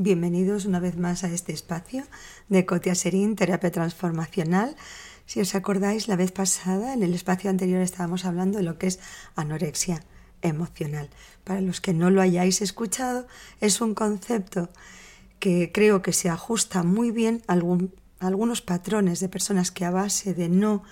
Bienvenidos una vez más a este espacio de Cotia Serín, terapia transformacional. Si os acordáis, la vez pasada, en el espacio anterior, estábamos hablando de lo que es anorexia emocional. Para los que no lo hayáis escuchado, es un concepto que creo que se ajusta muy bien a, algunos patrones de personas que a base de no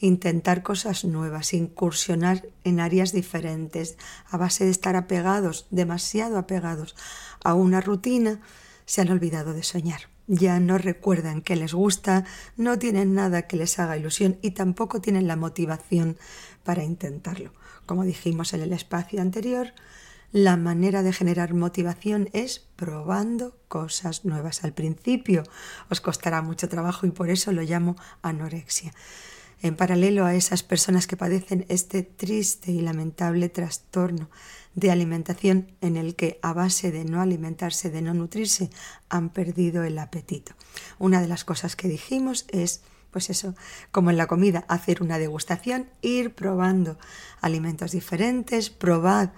intentar cosas nuevas, incursionar en áreas diferentes, a base de estar apegados, demasiado apegados a una rutina, se han olvidado de soñar. Ya no recuerdan que les gusta, no tienen nada que les haga ilusión y tampoco tienen la motivación para intentarlo. Como dijimos en el espacio anterior, la manera de generar motivación es probando cosas nuevas. Al principio os costará mucho trabajo y por eso lo llamo anorexia en paralelo a esas personas que padecen este triste y lamentable trastorno de alimentación en el que a base de no alimentarse, de no nutrirse, han perdido el apetito. Una de las cosas que dijimos es, pues eso, como en la comida, hacer una degustación, ir probando alimentos diferentes, probar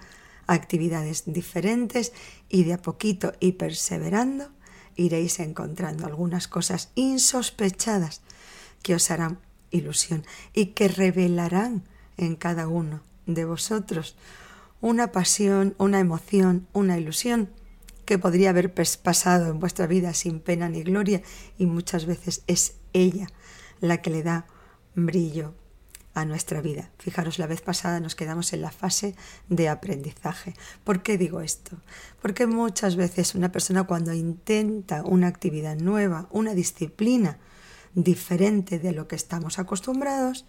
actividades diferentes y de a poquito y perseverando iréis encontrando algunas cosas insospechadas que os harán ilusión y que revelarán en cada uno de vosotros una pasión, una emoción, una ilusión que podría haber pasado en vuestra vida sin pena ni gloria y muchas veces es ella la que le da brillo a nuestra vida. Fijaros, la vez pasada nos quedamos en la fase de aprendizaje. ¿Por qué digo esto? Porque muchas veces una persona cuando intenta una actividad nueva, una disciplina, diferente de lo que estamos acostumbrados.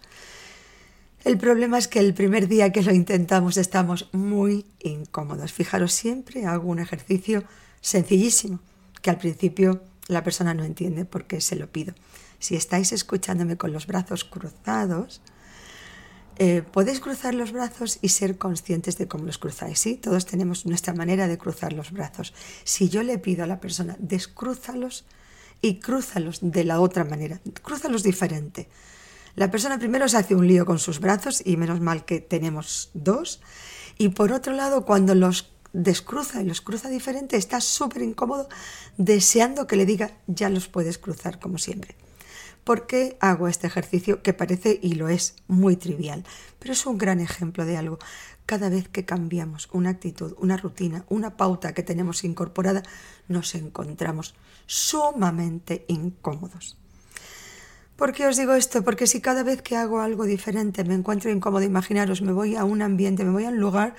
El problema es que el primer día que lo intentamos estamos muy incómodos. Fijaros, siempre hago un ejercicio sencillísimo, que al principio la persona no entiende por qué se lo pido. Si estáis escuchándome con los brazos cruzados, eh, podéis cruzar los brazos y ser conscientes de cómo los cruzáis. ¿sí? Todos tenemos nuestra manera de cruzar los brazos. Si yo le pido a la persona, descrúzalos, y crúzalos de la otra manera, crúzalos diferente. La persona primero se hace un lío con sus brazos y menos mal que tenemos dos. Y por otro lado, cuando los descruza y los cruza diferente, está súper incómodo deseando que le diga ya los puedes cruzar como siempre. ¿Por qué hago este ejercicio que parece y lo es muy trivial? Pero es un gran ejemplo de algo. Cada vez que cambiamos una actitud, una rutina, una pauta que tenemos incorporada, nos encontramos sumamente incómodos. ¿Por qué os digo esto? Porque si cada vez que hago algo diferente me encuentro incómodo, imaginaros, me voy a un ambiente, me voy a un lugar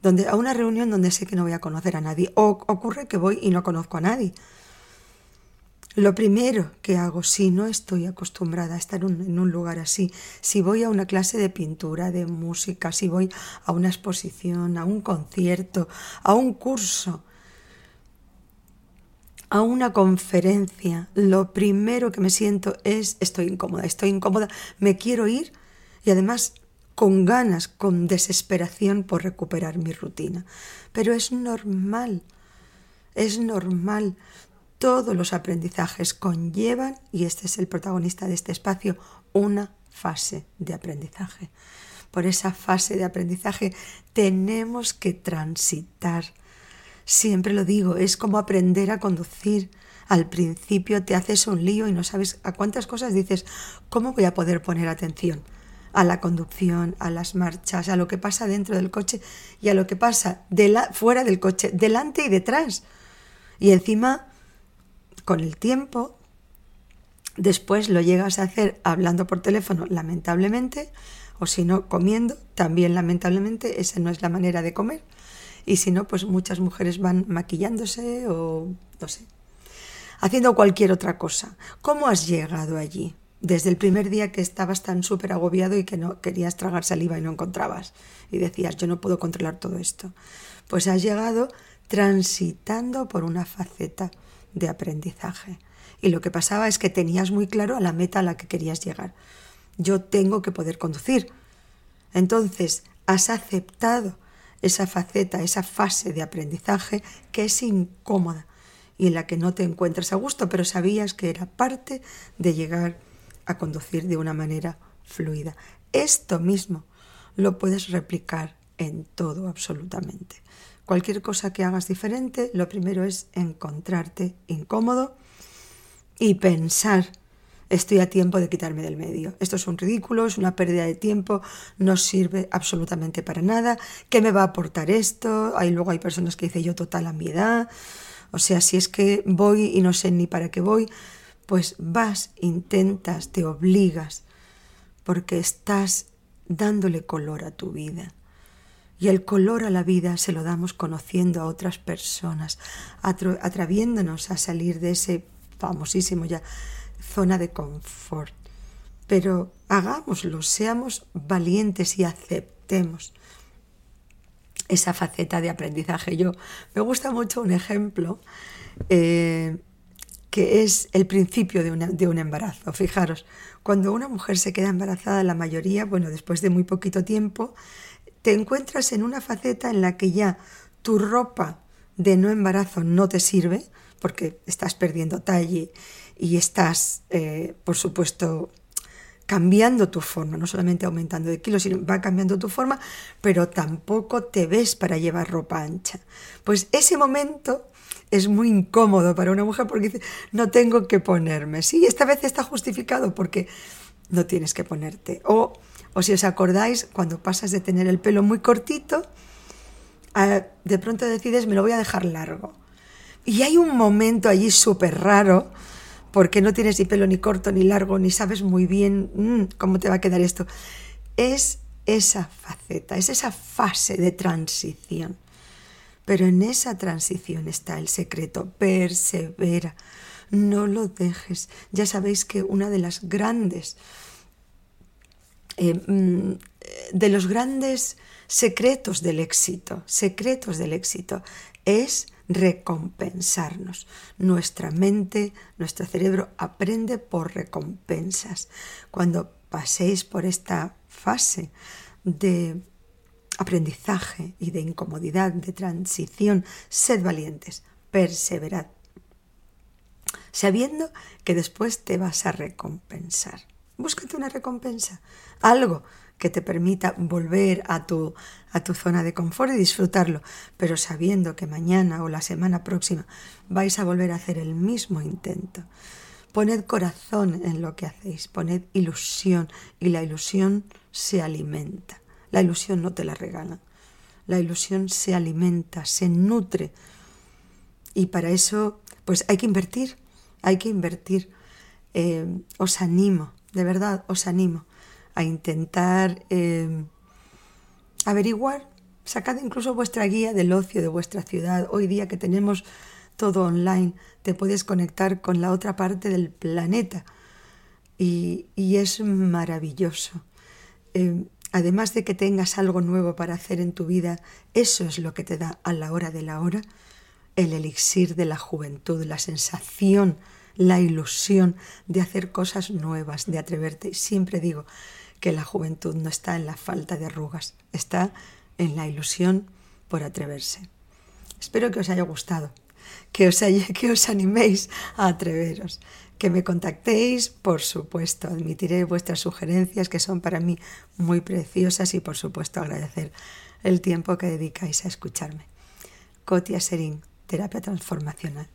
donde, a una reunión donde sé que no voy a conocer a nadie, o ocurre que voy y no conozco a nadie. Lo primero que hago, si no estoy acostumbrada a estar en un lugar así, si voy a una clase de pintura, de música, si voy a una exposición, a un concierto, a un curso, a una conferencia, lo primero que me siento es estoy incómoda, estoy incómoda, me quiero ir y además con ganas, con desesperación por recuperar mi rutina. Pero es normal, es normal todos los aprendizajes conllevan, y este es el protagonista de este espacio, una fase de aprendizaje. Por esa fase de aprendizaje tenemos que transitar. Siempre lo digo, es como aprender a conducir. Al principio te haces un lío y no sabes a cuántas cosas dices, ¿cómo voy a poder poner atención? a la conducción, a las marchas, a lo que pasa dentro del coche y a lo que pasa fuera del coche, delante y detrás. Y encima con el tiempo, después lo llegas a hacer hablando por teléfono, lamentablemente, o si no, comiendo, también lamentablemente, esa no es la manera de comer. Y si no, pues muchas mujeres van maquillándose o no sé, haciendo cualquier otra cosa. ¿Cómo has llegado allí? Desde el primer día que estabas tan súper agobiado y que no querías tragar saliva y no encontrabas. Y decías, yo no puedo controlar todo esto. Pues has llegado transitando por una faceta de aprendizaje. Y lo que pasaba es que tenías muy claro a la meta a la que querías llegar. Yo tengo que poder conducir. Entonces, has aceptado esa faceta, esa fase de aprendizaje que es incómoda y en la que no te encuentras a gusto, pero sabías que era parte de llegar a conducir de una manera fluida. Esto mismo lo puedes replicar en todo absolutamente. Cualquier cosa que hagas diferente, lo primero es encontrarte incómodo y pensar, estoy a tiempo de quitarme del medio. Esto es un ridículo, es una pérdida de tiempo, no sirve absolutamente para nada. ¿Qué me va a aportar esto? Ahí luego hay personas que dicen yo total a mi edad. O sea, si es que voy y no sé ni para qué voy, pues vas, intentas, te obligas, porque estás dándole color a tu vida. Y el color a la vida se lo damos conociendo a otras personas, atreviéndonos a salir de ese famosísimo ya zona de confort. Pero hagámoslo, seamos valientes y aceptemos esa faceta de aprendizaje. Yo me gusta mucho un ejemplo eh, que es el principio de, de, un embarazo. Fijaros, cuando una mujer se queda embarazada, la mayoría, bueno, después de muy poquito tiempo, te encuentras en una faceta en la que ya tu ropa de no embarazo no te sirve, porque estás perdiendo talle y estás, eh, por supuesto, cambiando tu forma, no solamente aumentando de kilos, sino va cambiando tu forma, pero tampoco te ves para llevar ropa ancha. Pues ese momento es muy incómodo para una mujer porque dice, no tengo que ponerme. Sí, esta vez está justificado porque no tienes que ponerte. O o si os acordáis, cuando pasas de tener el pelo muy cortito, de pronto decides, me lo voy a dejar largo. Y hay un momento allí súper raro, porque no tienes ni pelo ni corto ni largo, ni sabes muy bien mm, cómo te va a quedar esto. Es esa faceta, es esa fase de transición. Pero en esa transición está el secreto, persevera, no lo dejes. Ya sabéis que una de las grandes eh, mm, de los grandes secretos del éxito, secretos del éxito, es recompensarnos. Nuestra mente, nuestro cerebro aprende por recompensas. Cuando paséis por esta fase de aprendizaje y de incomodidad, de transición, sed valientes, perseverad, sabiendo que después te vas a recompensar. Búscate una recompensa, algo que te permita volver a tu, a tu zona de confort y disfrutarlo, pero sabiendo que mañana o la semana próxima vais a volver a hacer el mismo intento. Poned corazón en lo que hacéis, poned ilusión y la ilusión se alimenta. La ilusión no te la regala, la ilusión se alimenta, se nutre y para eso pues hay que invertir, hay que invertir. Eh, os animo de verdad os animo a intentar eh, averiguar, sacad incluso vuestra guía del ocio de vuestra ciudad. Hoy día que tenemos todo online, te puedes conectar con la otra parte del planeta y, es maravilloso. Eh, además de que tengas algo nuevo para hacer en tu vida, eso es lo que te da a la hora de la hora el elixir de la juventud, la sensación la ilusión de hacer cosas nuevas, de atreverte. Siempre digo que la juventud no está en la falta de arrugas, está en la ilusión por atreverse. Espero que os haya gustado, que os, que os animéis a atreveros, que me contactéis, por supuesto, admitiré vuestras sugerencias que son para mí muy preciosas y por supuesto agradecer el tiempo que dedicáis a escucharme. Cotia Serín, terapia transformacional.